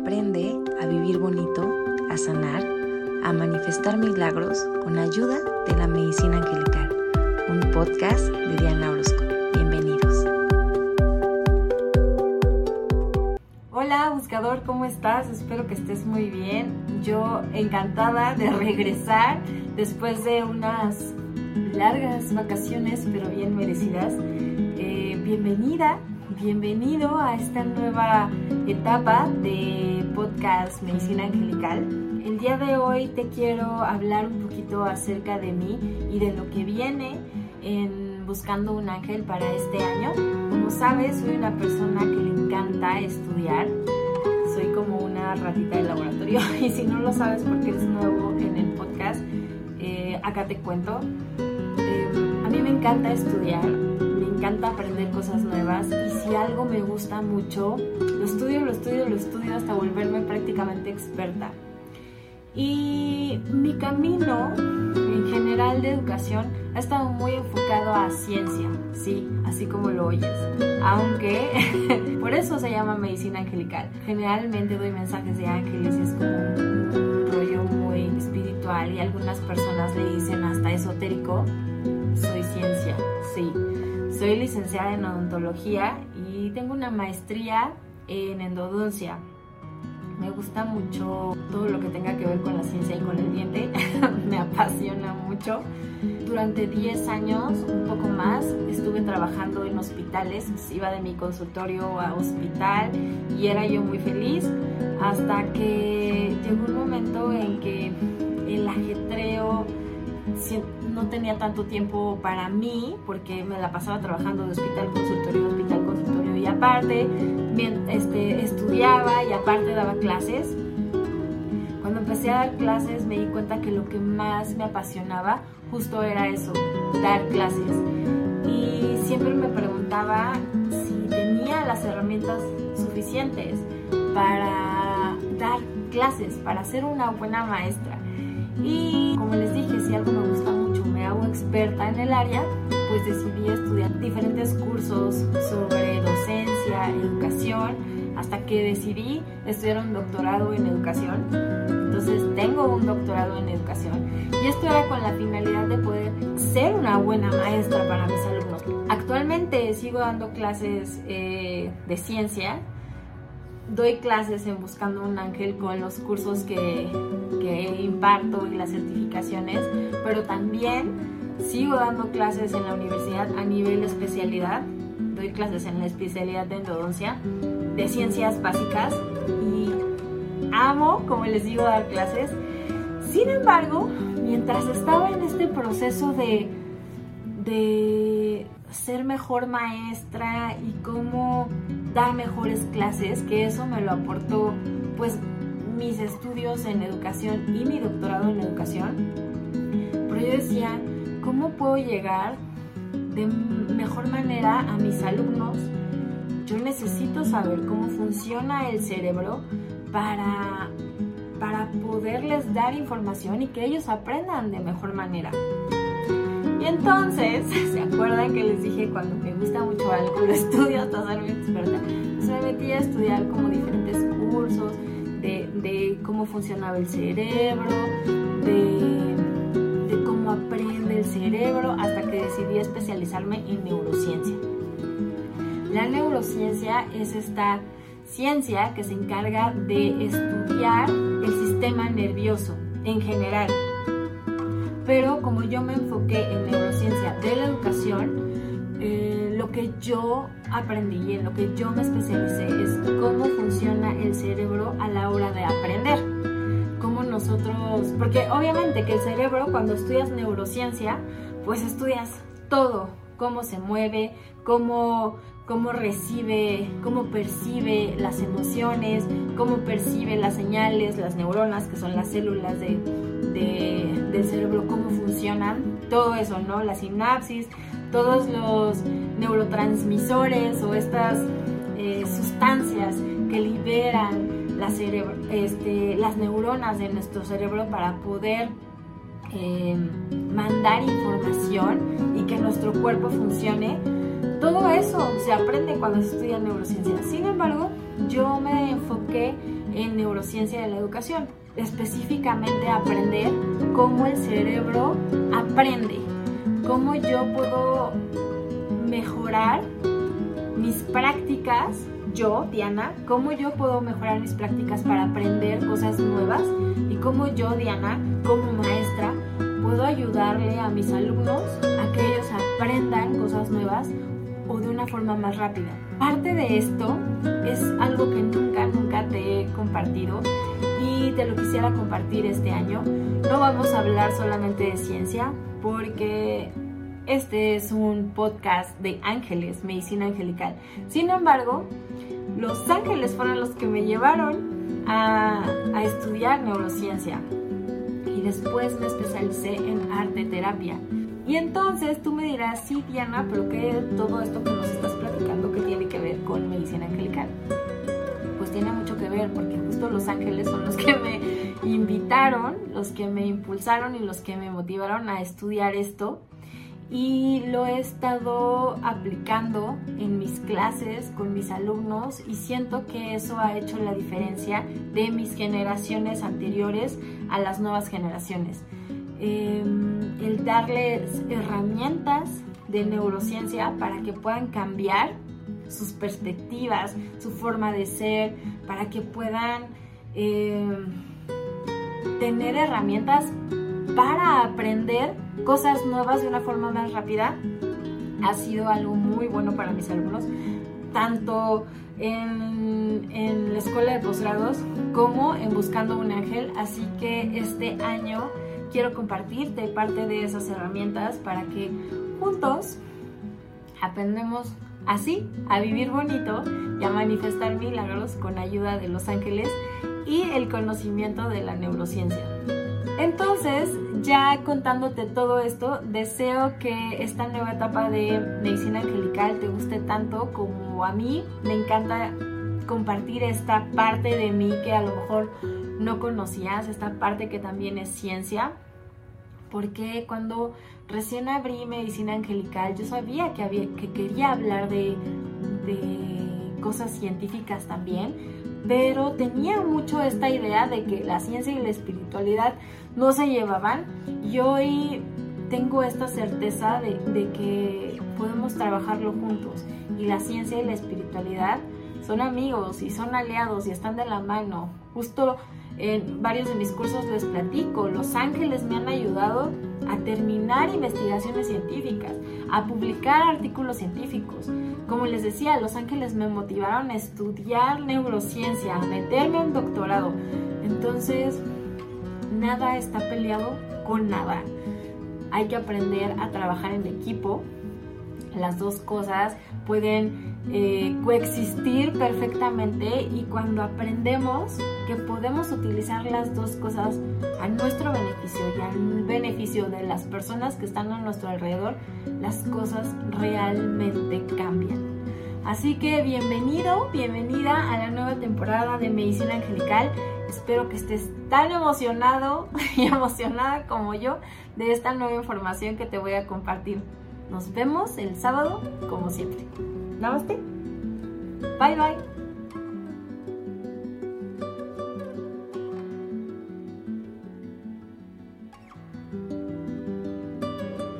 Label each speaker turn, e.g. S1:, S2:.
S1: Aprende a vivir bonito, a sanar, a manifestar milagros con ayuda de la medicina angelical. Un podcast de Diana Orozco. Bienvenidos.
S2: Hola buscador, ¿cómo estás? Espero que estés muy bien. Yo encantada de regresar después de unas largas vacaciones, pero bien merecidas. Eh, bienvenida bienvenido a esta nueva etapa de podcast Medicina Angelical. El día de hoy te quiero hablar un poquito acerca de mí y de lo que viene en Buscando un Ángel para este año. Como sabes, soy una persona que le encanta estudiar. Soy como una ratita de laboratorio y si no lo sabes porque eres nuevo en el podcast, eh, acá te cuento. Eh, a mí me encanta estudiar encanta aprender cosas nuevas y si algo me gusta mucho, lo estudio, lo estudio, lo estudio hasta volverme prácticamente experta. Y mi camino en general de educación ha estado muy enfocado a ciencia, sí, así como lo oyes. Aunque por eso se llama medicina angelical. Generalmente doy mensajes de ángeles y es como un rollo muy espiritual y algunas personas le dicen hasta esotérico. Soy ciencia, sí soy licenciada en odontología y tengo una maestría en endodoncia. Me gusta mucho todo lo que tenga que ver con la ciencia y con el diente. Me apasiona mucho. Durante 10 años, un poco más, estuve trabajando en hospitales. Iba de mi consultorio a hospital y era yo muy feliz hasta que llegó un momento en que el ajetreo no tenía tanto tiempo para mí porque me la pasaba trabajando de hospital consultorio, hospital consultorio y aparte este, estudiaba y aparte daba clases. Cuando empecé a dar clases me di cuenta que lo que más me apasionaba justo era eso, dar clases. Y siempre me preguntaba si tenía las herramientas suficientes para dar clases, para ser una buena maestra. Y como les dije, si algo me gusta mucho, hago experta en el área, pues decidí estudiar diferentes cursos sobre docencia, educación, hasta que decidí estudiar un doctorado en educación. Entonces tengo un doctorado en educación y esto era con la finalidad de poder ser una buena maestra para mis alumnos. Actualmente sigo dando clases eh, de ciencia doy clases en Buscando un Ángel con los cursos que, que imparto y las certificaciones, pero también sigo dando clases en la universidad a nivel especialidad. Doy clases en la especialidad de endodoncia, de ciencias básicas y amo, como les digo, dar clases. Sin embargo, mientras estaba en este proceso de, de ser mejor maestra y cómo dar mejores clases, que eso me lo aportó pues mis estudios en educación y mi doctorado en educación. Pero yo decía, ¿cómo puedo llegar de mejor manera a mis alumnos? Yo necesito saber cómo funciona el cerebro para, para poderles dar información y que ellos aprendan de mejor manera. Entonces, ¿se acuerdan que les dije cuando me gusta mucho algo, lo estudio hasta muy experta? Me metí a estudiar como diferentes cursos de, cómo funcionaba el cerebro, de cómo aprende el cerebro, hasta que decidí especializarme en neurociencia. La neurociencia es esta ciencia que se encarga de estudiar el sistema nervioso en general pero como yo me enfoqué en neurociencia de la educación, eh, lo que yo aprendí y en lo que yo me especialicé es cómo funciona el cerebro a la hora de aprender. Cómo nosotros, porque obviamente que el cerebro cuando estudias neurociencia, pues estudias todo, cómo se mueve, cómo, cómo recibe, cómo percibe las emociones, cómo percibe las señales, las neuronas, que son las células de, del cerebro, cómo funcionan, todo eso, ¿no? La sinapsis, todos los neurotransmisores o estas eh, sustancias que liberan la este, las neuronas de nuestro cerebro para poder eh, mandar información y que nuestro cuerpo funcione. Todo eso se aprende cuando se estudia neurociencia. Sin embargo, yo me enfoqué en neurociencia de la educación. Específicamente aprender cómo el cerebro aprende, cómo yo puedo mejorar mis prácticas, yo, Diana, cómo yo puedo mejorar mis prácticas para aprender cosas nuevas y cómo yo, Diana, como maestra, puedo ayudarle a mis alumnos a que ellos aprendan cosas nuevas o de una forma más rápida. Parte de esto es algo que nunca, nunca te he compartido y te lo quisiera compartir este año. No vamos a hablar solamente de ciencia porque este es un podcast de ángeles, medicina angelical. Sin embargo, los ángeles fueron los que me llevaron a, a estudiar neurociencia y después me especialicé en arte terapia. Y entonces tú me dirás, sí, Diana, pero ¿qué todo esto que nos estás platicando que tiene que ver con medicina angelical? Pues tiene mucho que ver porque justo los ángeles son los que me invitaron, los que me impulsaron y los que me motivaron a estudiar esto y lo he estado aplicando en mis clases con mis alumnos y siento que eso ha hecho la diferencia de mis generaciones anteriores a las nuevas generaciones. Em, el darles herramientas de neurociencia para que puedan cambiar sus perspectivas, su forma de ser, para que puedan em, tener herramientas para aprender cosas nuevas de una forma más rápida ha sido algo muy bueno para mis alumnos, tanto en, la escuela de posgrados como en Buscando un Ángel. Así que este año quiero compartirte parte de esas herramientas para que juntos aprendemos así a vivir bonito y a manifestar milagros con ayuda de los ángeles y el conocimiento de la neurociencia. Entonces, ya contándote todo esto, deseo que esta nueva etapa de medicina angelical te guste tanto como a mí. Me encanta compartir esta parte de mí que a lo mejor no conocías, esta parte que también es ciencia. Porque cuando recién abrí medicina angelical, yo sabía que, quería hablar de cosas científicas también, pero tenía mucho esta idea de que la ciencia y la espiritualidad no se llevaban y hoy tengo esta certeza de, que podemos trabajarlo juntos y la ciencia y la espiritualidad son amigos y son aliados y están de la mano. Justo en varios de mis cursos les platico, los ángeles me han ayudado a terminar investigaciones científicas, a publicar artículos científicos. Como les decía, los ángeles me motivaron a estudiar neurociencia, a meterme a un doctorado. Entonces, nada está peleado con nada. Hay que aprender a trabajar en equipo. Las dos cosas pueden eh, coexistir perfectamente y cuando aprendemos que podemos utilizar las dos cosas a nuestro beneficio y al beneficio de las personas que están a nuestro alrededor, las cosas realmente cambian. Así que bienvenido, bienvenida a la nueva temporada de Medicina Angelical. Espero que estés tan emocionado y emocionada como yo de esta nueva información que te voy a compartir. Nos vemos el sábado como siempre. नमस्ते। Bye bye.